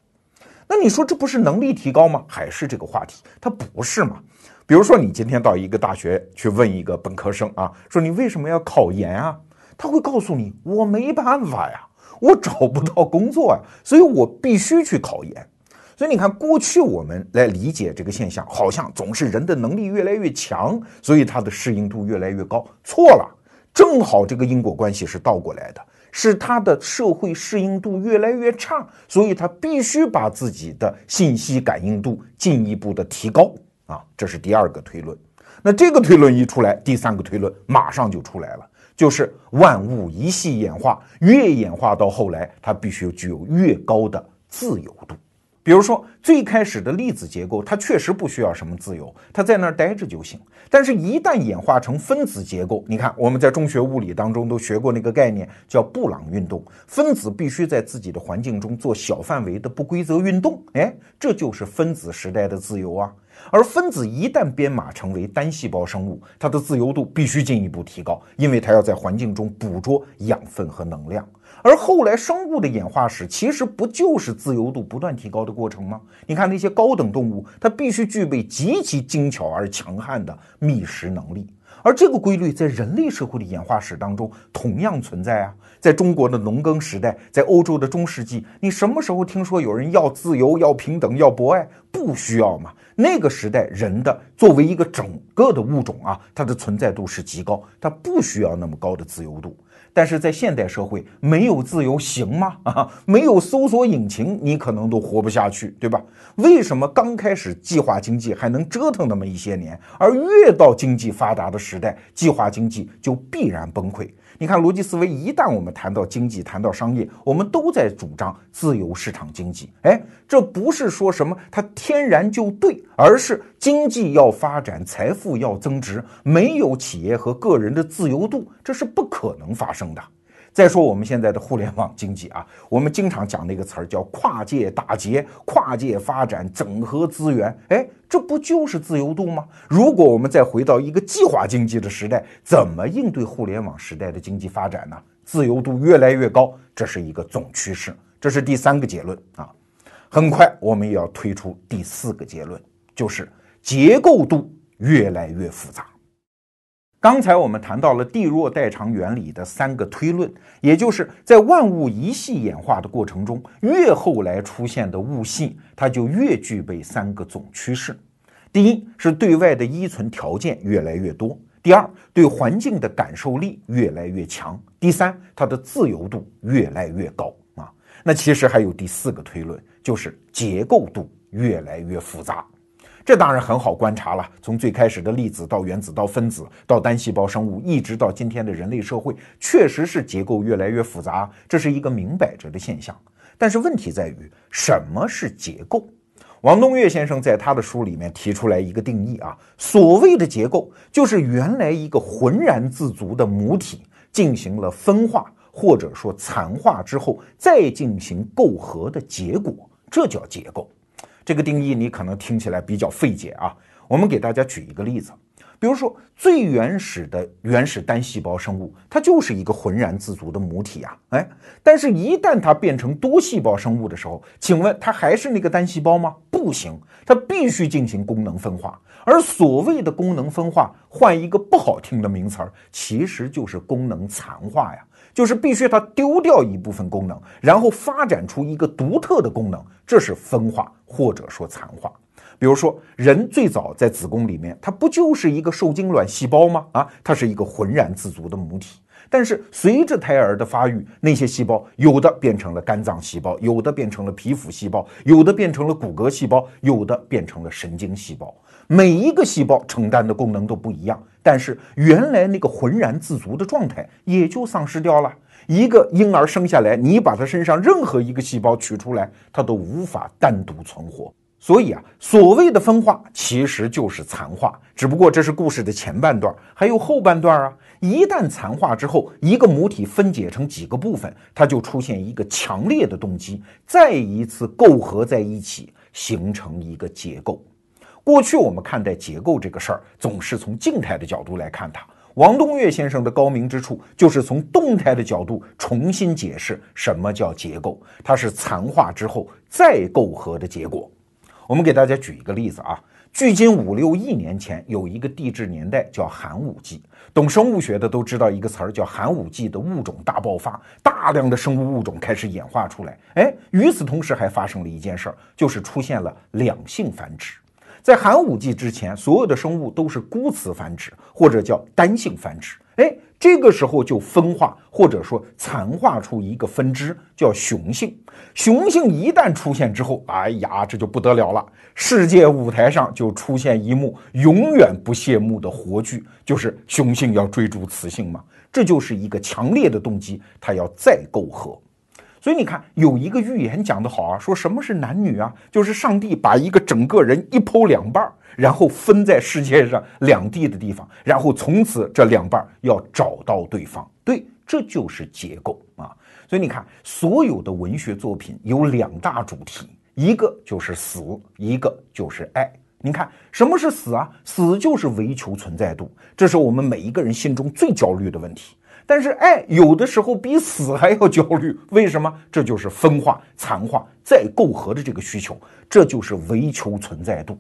那你说这不是能力提高吗？还是这个话题？它不是嘛？比如说你今天到一个大学去问一个本科生啊，说你为什么要考研啊？他会告诉你，我没办法呀。我找不到工作啊，所以我必须去考研。所以你看，过去我们来理解这个现象，好像总是人的能力越来越强，所以他的适应度越来越高。错了，正好这个因果关系是倒过来的，是他的社会适应度越来越差，所以他必须把自己的信息感应度进一步的提高啊。这是第二个推论。那这个推论一出来，第三个推论马上就出来了。就是万物一系演化，越演化到后来，它必须具有越高的自由度。比如说，最开始的粒子结构，它确实不需要什么自由，它在那儿待着就行。但是，一旦演化成分子结构，你看我们在中学物理当中都学过那个概念，叫布朗运动。分子必须在自己的环境中做小范围的不规则运动，哎，这就是分子时代的自由啊。而分子一旦编码成为单细胞生物，它的自由度必须进一步提高，因为它要在环境中捕捉养分和能量。而后来生物的演化史其实不就是自由度不断提高的过程吗？你看那些高等动物，它必须具备极其精巧而强悍的觅食能力，而这个规律在人类社会的演化史当中同样存在啊。在中国的农耕时代，在欧洲的中世纪，你什么时候听说有人要自由、要平等、要博爱？不需要嘛。那个时代人的作为一个整个的物种啊，它的存在度是极高，它不需要那么高的自由度。但是在现代社会，没有自由行吗？啊，没有搜索引擎，你可能都活不下去，对吧？为什么刚开始计划经济还能折腾那么一些年，而越到经济发达的时代，计划经济就必然崩溃？你看逻辑思维，一旦我们谈到经济，谈到商业，我们都在主张自由市场经济。哎，这不是说什么它天然就对，而是经济要发展，财富要增值，没有企业和个人的自由度，这是不可能发生的。再说我们现在的互联网经济啊，我们经常讲那个词儿叫跨界打劫、跨界发展、整合资源，哎，这不就是自由度吗？如果我们再回到一个计划经济的时代，怎么应对互联网时代的经济发展呢？自由度越来越高，这是一个总趋势，这是第三个结论啊。很快我们也要推出第四个结论，就是结构度越来越复杂。刚才我们谈到了地弱代偿原理的三个推论，也就是在万物一系演化的过程中，越后来出现的物系，它就越具备三个总趋势：第一是对外的依存条件越来越多；第二，对环境的感受力越来越强；第三，它的自由度越来越高啊。那其实还有第四个推论，就是结构度越来越复杂。这当然很好观察了。从最开始的粒子到原子到分子到单细胞生物，一直到今天的人类社会，确实是结构越来越复杂，这是一个明摆着的现象。但是问题在于，什么是结构？王东岳先生在他的书里面提出来一个定义啊，所谓的结构，就是原来一个浑然自足的母体进行了分化或者说残化之后，再进行构合的结果，这叫结构。这个定义你可能听起来比较费解啊，我们给大家举一个例子，比如说最原始的原始单细胞生物，它就是一个浑然自足的母体啊，哎，但是，一旦它变成多细胞生物的时候，请问它还是那个单细胞吗？不行，它必须进行功能分化，而所谓的功能分化，换一个不好听的名词儿，其实就是功能残化呀。就是必须它丢掉一部分功能，然后发展出一个独特的功能，这是分化或者说残化。比如说，人最早在子宫里面，它不就是一个受精卵细胞吗？啊，它是一个浑然自足的母体。但是随着胎儿的发育，那些细胞有的变成了肝脏细胞，有的变成了皮肤细胞，有的变成了骨骼细胞，有的变成了神经细胞。每一个细胞承担的功能都不一样，但是原来那个浑然自足的状态也就丧失掉了。一个婴儿生下来，你把他身上任何一个细胞取出来，他都无法单独存活。所以啊，所谓的分化其实就是残化，只不过这是故事的前半段，还有后半段啊。一旦残化之后，一个母体分解成几个部分，它就出现一个强烈的动机，再一次构合在一起，形成一个结构。过去我们看待结构这个事儿，总是从静态的角度来看它。王东岳先生的高明之处，就是从动态的角度重新解释什么叫结构，它是残化之后再构合的结果。我们给大家举一个例子啊，距今五六亿年前，有一个地质年代叫寒武纪。懂生物学的都知道一个词儿叫寒武纪的物种大爆发，大量的生物物种开始演化出来。哎，与此同时还发生了一件事儿，就是出现了两性繁殖。在寒武纪之前，所有的生物都是孤雌繁殖，或者叫单性繁殖。哎，这个时候就分化或者说残化出一个分支，叫雄性。雄性一旦出现之后，哎呀，这就不得了了，世界舞台上就出现一幕永远不谢幕的活剧，就是雄性要追逐雌性嘛。这就是一个强烈的动机，它要再媾和。所以你看，有一个寓言讲得好啊，说什么是男女啊？就是上帝把一个整个人一剖两半儿，然后分在世界上两地的地方，然后从此这两半儿要找到对方。对，这就是结构啊。所以你看，所有的文学作品有两大主题，一个就是死，一个就是爱。你看，什么是死啊？死就是唯求存在度，这是我们每一个人心中最焦虑的问题。但是爱有的时候比死还要焦虑，为什么？这就是分化、残化、再构合的这个需求，这就是唯求存在度。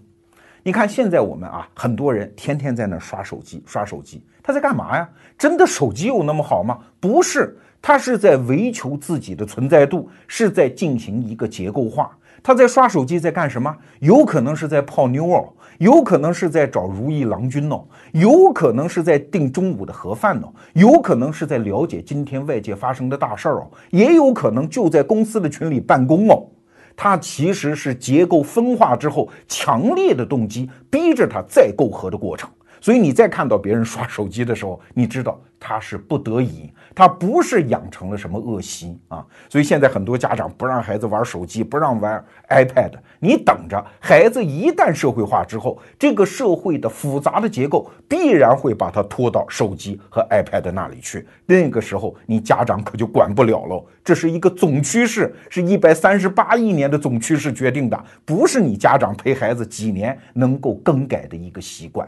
你看现在我们啊，很多人天天在那刷手机，刷手机，他在干嘛呀？真的手机有那么好吗？不是，他是在维求自己的存在度，是在进行一个结构化。他在刷手机，在干什么？有可能是在泡妞哦，有可能是在找如意郎君哦，有可能是在订中午的盒饭哦，有可能是在了解今天外界发生的大事儿哦，也有可能就在公司的群里办公哦。他其实是结构分化之后强烈的动机逼着他再构合的过程，所以你再看到别人刷手机的时候，你知道他是不得已，他不是养成了什么恶习啊。所以现在很多家长不让孩子玩手机，不让玩 iPad，你等着，孩子一旦社会化之后，这个社会的复杂的结构必然会把他拖到手机和 iPad 那里去，那个时候你家长可就管不了喽。这是一个总趋势，是一百三十八亿年的总趋势决定的，不是你家长陪孩子几年能够更改的一个习惯，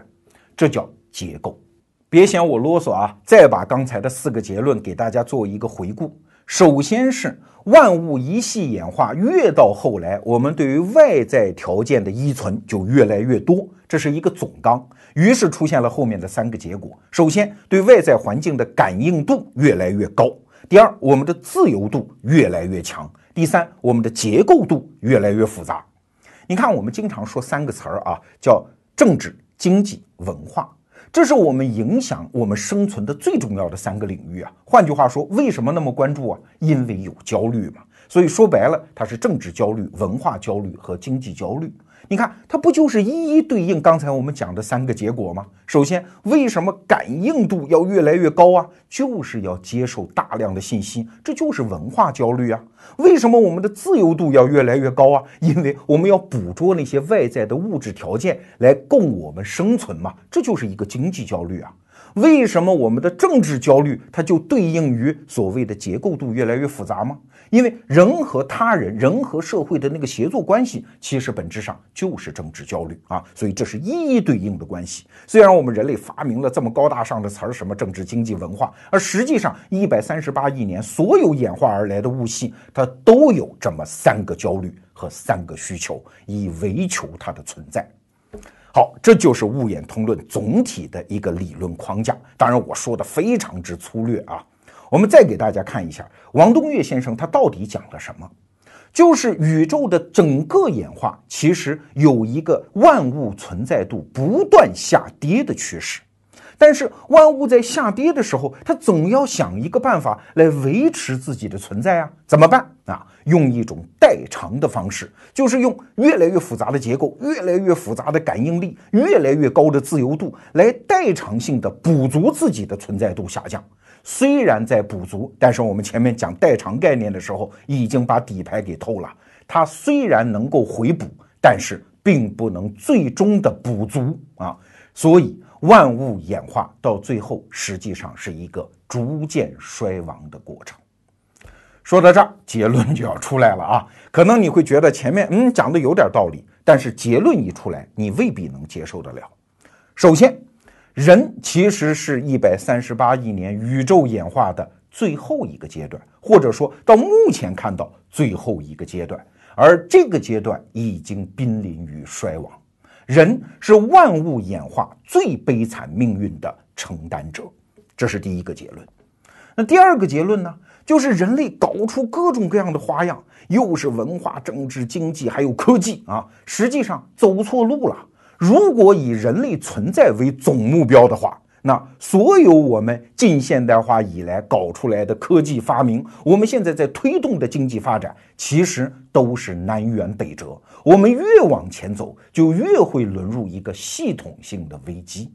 这叫结构。别嫌我啰嗦啊，再把刚才的四个结论给大家做一个回顾。首先是万物一系演化，越到后来，我们对于外在条件的依存就越来越多，这是一个总纲。于是出现了后面的三个结果：首先，对外在环境的感应度越来越高。第二，我们的自由度越来越强；第三，我们的结构度越来越复杂。你看，我们经常说三个词儿啊，叫政治、经济、文化，这是我们影响我们生存的最重要的三个领域啊。换句话说，为什么那么关注啊？因为有焦虑嘛。所以说白了，它是政治焦虑、文化焦虑和经济焦虑。你看，它不就是一一对应刚才我们讲的三个结果吗？首先，为什么感应度要越来越高啊？就是要接受大量的信息，这就是文化焦虑啊。为什么我们的自由度要越来越高啊？因为我们要捕捉那些外在的物质条件来供我们生存嘛，这就是一个经济焦虑啊。为什么我们的政治焦虑它就对应于所谓的结构度越来越复杂吗？因为人和他人、人和社会的那个协作关系，其实本质上就是政治焦虑啊，所以这是一一对应的关系。虽然我们人类发明了这么高大上的词儿，什么政治、经济、文化，而实际上一百三十八亿年所有演化而来的物系，它都有这么三个焦虑和三个需求，以维求它的存在。好，这就是物演通论总体的一个理论框架。当然，我说的非常之粗略啊。我们再给大家看一下王东岳先生他到底讲了什么，就是宇宙的整个演化其实有一个万物存在度不断下跌的趋势，但是万物在下跌的时候，它总要想一个办法来维持自己的存在啊，怎么办啊？用一种代偿的方式，就是用越来越复杂的结构、越来越复杂的感应力、越来越高的自由度来代偿性的补足自己的存在度下降。虽然在补足，但是我们前面讲代偿概念的时候，已经把底牌给透了。它虽然能够回补，但是并不能最终的补足啊。所以万物演化到最后，实际上是一个逐渐衰亡的过程。说到这儿，结论就要出来了啊。可能你会觉得前面嗯讲的有点道理，但是结论一出来，你未必能接受得了。首先。人其实是一百三十八亿年宇宙演化的最后一个阶段，或者说到目前看到最后一个阶段，而这个阶段已经濒临于衰亡。人是万物演化最悲惨命运的承担者，这是第一个结论。那第二个结论呢？就是人类搞出各种各样的花样，又是文化、政治、经济，还有科技啊，实际上走错路了。如果以人类存在为总目标的话，那所有我们近现代化以来搞出来的科技发明，我们现在在推动的经济发展，其实都是南辕北辙。我们越往前走，就越会沦入一个系统性的危机。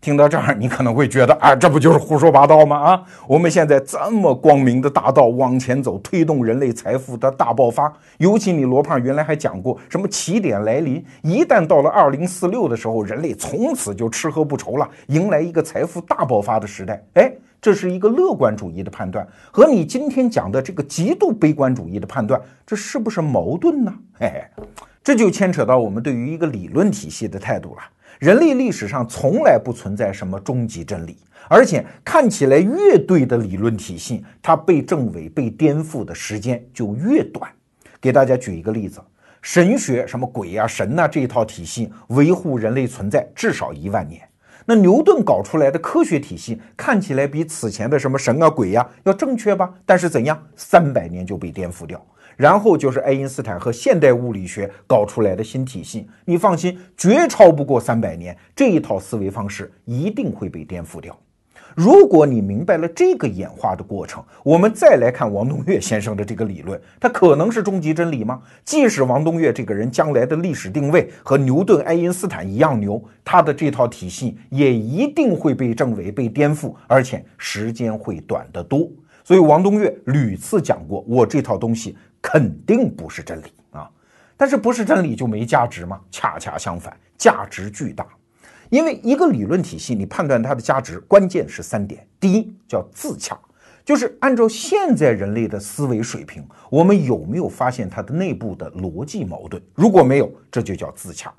听到这儿，你可能会觉得啊，这不就是胡说八道吗？啊，我们现在这么光明的大道往前走，推动人类财富的大爆发。尤其你罗胖原来还讲过什么起点来临，一旦到了二零四六的时候，人类从此就吃喝不愁了，迎来一个财富大爆发的时代。哎，这是一个乐观主义的判断，和你今天讲的这个极度悲观主义的判断，这是不是矛盾呢？嘿嘿，这就牵扯到我们对于一个理论体系的态度了。人类历史上从来不存在什么终极真理，而且看起来越对的理论体系，它被证伪、被颠覆的时间就越短。给大家举一个例子：神学什么鬼呀、神呐这一套体系维护人类存在至少一万年。那牛顿搞出来的科学体系看起来比此前的什么神啊鬼呀要正确吧？但是怎样，三百年就被颠覆掉。然后就是爱因斯坦和现代物理学搞出来的新体系，你放心，绝超不过三百年。这一套思维方式一定会被颠覆掉。如果你明白了这个演化的过程，我们再来看王东岳先生的这个理论，它可能是终极真理吗？即使王东岳这个人将来的历史定位和牛顿、爱因斯坦一样牛，他的这套体系也一定会被证伪、被颠覆，而且时间会短得多。所以王东岳屡次讲过，我这套东西肯定不是真理啊！但是不是真理就没价值吗？恰恰相反，价值巨大。因为一个理论体系，你判断它的价值，关键是三点。第一叫自洽，就是按照现在人类的思维水平，我们有没有发现它的内部的逻辑矛盾？如果没有，这就叫自洽。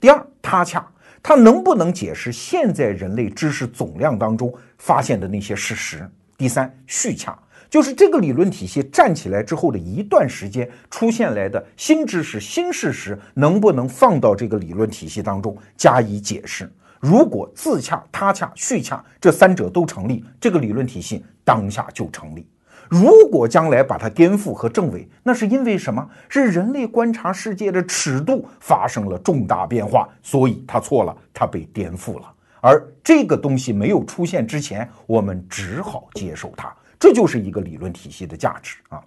第二他洽，它能不能解释现在人类知识总量当中发现的那些事实？第三续洽。就是这个理论体系站起来之后的一段时间出现来的新知识、新事实，能不能放到这个理论体系当中加以解释？如果自洽、他洽、续洽这三者都成立，这个理论体系当下就成立。如果将来把它颠覆和证伪，那是因为什么？是人类观察世界的尺度发生了重大变化，所以它错了，它被颠覆了。而这个东西没有出现之前，我们只好接受它。这就是一个理论体系的价值啊！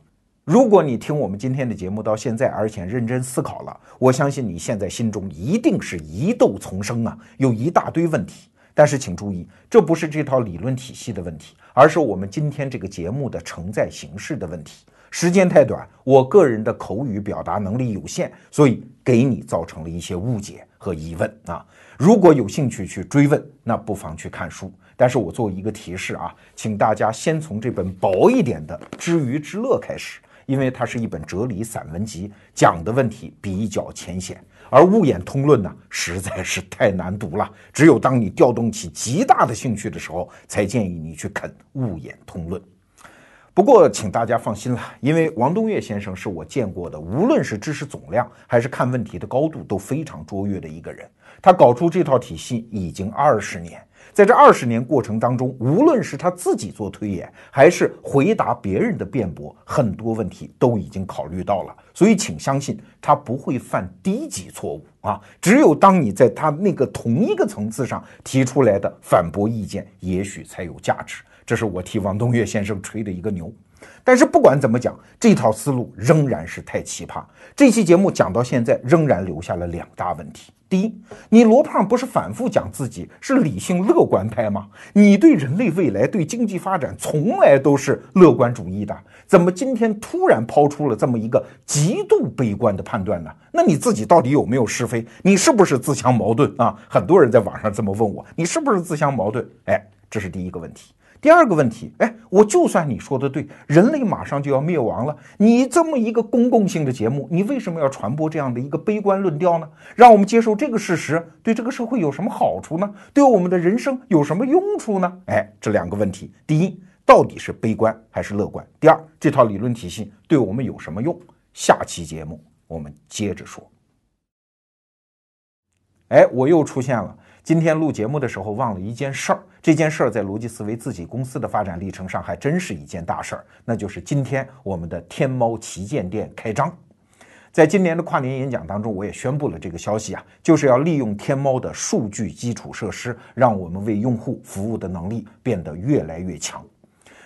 如果你听我们今天的节目到现在，而且认真思考了，我相信你现在心中一定是疑窦丛生啊，有一大堆问题。但是请注意，这不是这套理论体系的问题，而是我们今天这个节目的承载形式的问题。时间太短，我个人的口语表达能力有限，所以给你造成了一些误解和疑问啊！如果有兴趣去追问，那不妨去看书。但是我做一个提示啊，请大家先从这本薄一点的《知鱼之乐》开始，因为它是一本哲理散文集，讲的问题比较浅显。而《物演通论》呢，实在是太难读了。只有当你调动起极大的兴趣的时候，才建议你去啃《物演通论》。不过，请大家放心了，因为王东岳先生是我见过的，无论是知识总量还是看问题的高度都非常卓越的一个人。他搞出这套体系已经二十年。在这二十年过程当中，无论是他自己做推演，还是回答别人的辩驳，很多问题都已经考虑到了。所以，请相信他不会犯低级错误啊！只有当你在他那个同一个层次上提出来的反驳意见，也许才有价值。这是我替王东岳先生吹的一个牛。但是不管怎么讲，这套思路仍然是太奇葩。这期节目讲到现在，仍然留下了两大问题。第一，你罗胖不是反复讲自己是理性乐观派吗？你对人类未来、对经济发展从来都是乐观主义的，怎么今天突然抛出了这么一个极度悲观的判断呢？那你自己到底有没有是非？你是不是自相矛盾啊？很多人在网上这么问我，你是不是自相矛盾？哎，这是第一个问题。第二个问题，哎，我就算你说的对，人类马上就要灭亡了，你这么一个公共性的节目，你为什么要传播这样的一个悲观论调呢？让我们接受这个事实，对这个社会有什么好处呢？对我们的人生有什么用处呢？哎，这两个问题，第一，到底是悲观还是乐观？第二，这套理论体系对我们有什么用？下期节目我们接着说。哎，我又出现了。今天录节目的时候忘了一件事儿，这件事儿在逻辑思维自己公司的发展历程上还真是一件大事儿，那就是今天我们的天猫旗舰店开张。在今年的跨年演讲当中，我也宣布了这个消息啊，就是要利用天猫的数据基础设施，让我们为用户服务的能力变得越来越强。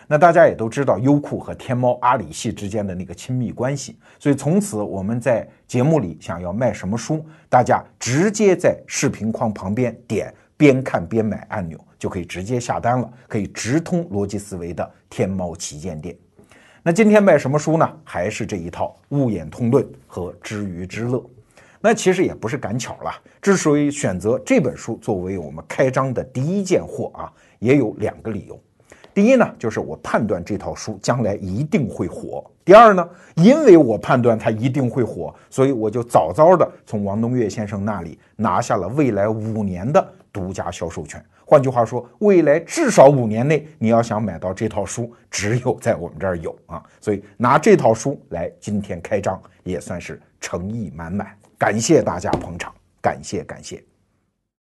那大家也都知道优酷和天猫阿里系之间的那个亲密关系，所以从此我们在节目里想要卖什么书，大家直接在视频框旁边点边看边买按钮，就可以直接下单了，可以直通逻辑思维的天猫旗舰店。那今天卖什么书呢？还是这一套《物演通论》和《知鱼之乐》。那其实也不是赶巧了，之所以选择这本书作为我们开张的第一件货啊，也有两个理由。第一呢，就是我判断这套书将来一定会火。第二呢，因为我判断它一定会火，所以我就早早的从王东岳先生那里拿下了未来五年的独家销售权。换句话说，未来至少五年内，你要想买到这套书，只有在我们这儿有啊。所以拿这套书来今天开张，也算是诚意满满。感谢大家捧场，感谢感谢。